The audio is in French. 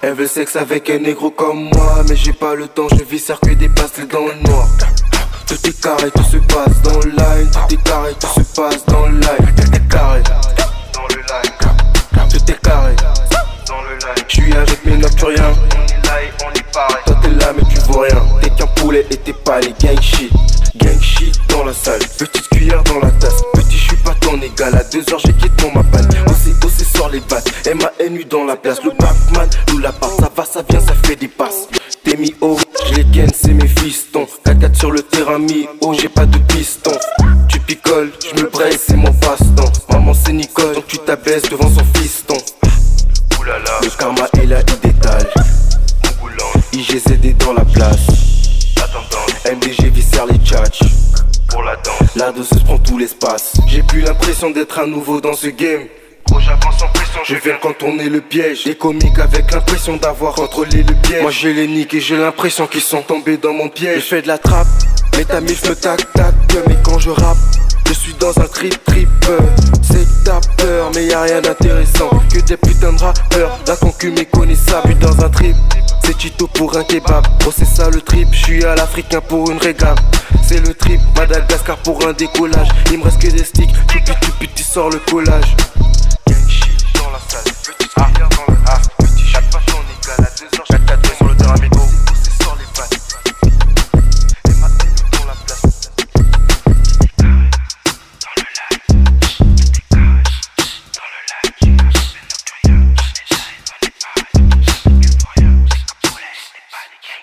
Elle veut sexe avec un négro comme moi Mais j'ai pas le temps, je vis que des passes dans le noir. Tout est carré, tout se passe dans le line. Tout est carré, tout se passe dans le line. Tout est carré. Dans le line. Tout est carré. Dans le line. J'suis avec mes nocturiens On est là et on est Toi t'es là mais tu vois rien. T'es qu'un poulet et t'es pas les gang la salle. Petite cuillère dans la tasse. Petit j'suis pas ton égal. À deux heures j'ai quitté mon mappal Osé, osé sort les battes. M-A-N-U dans la place. Le Batman, nous la part. Ça va, ça vient, ça fait des passes. T'es mis haut, j'les ken, c'est mes fistons. 4 sur le terrain mis haut, j'ai pas de piston. Tu picoles, j'me braille, c'est mon passe-temps. Maman c'est Nicole, donc tu t'abaisses devant son fiston. Oulala, le karma est là, il détale. IGZD dans la place. MDG viscère les tchatchs pour la danse. La danseuse prend tout l'espace. J'ai plus l'impression d'être un nouveau dans ce game. Pression, je viens contourner le piège. Des comiques avec l'impression d'avoir contrôlé le piège. Moi j'ai les niques et j'ai l'impression qu'ils sont tombés dans mon piège. Je fais de la trappe, mais ta mif me tac tac. Mais quand je rappe, je suis dans un trip trip. C'est que t'as peur, mais y a rien d'intéressant. Que des putains de rappeurs, la concu méconnaissable. Puis dans un trip. C'est Tito pour un kebab, oh c'est ça le trip, je suis à l'africain pour une régale C'est le trip, Madagascar pour un décollage. Il me reste que des sticks, tu tu sors le collage. Gang shit dans la salle.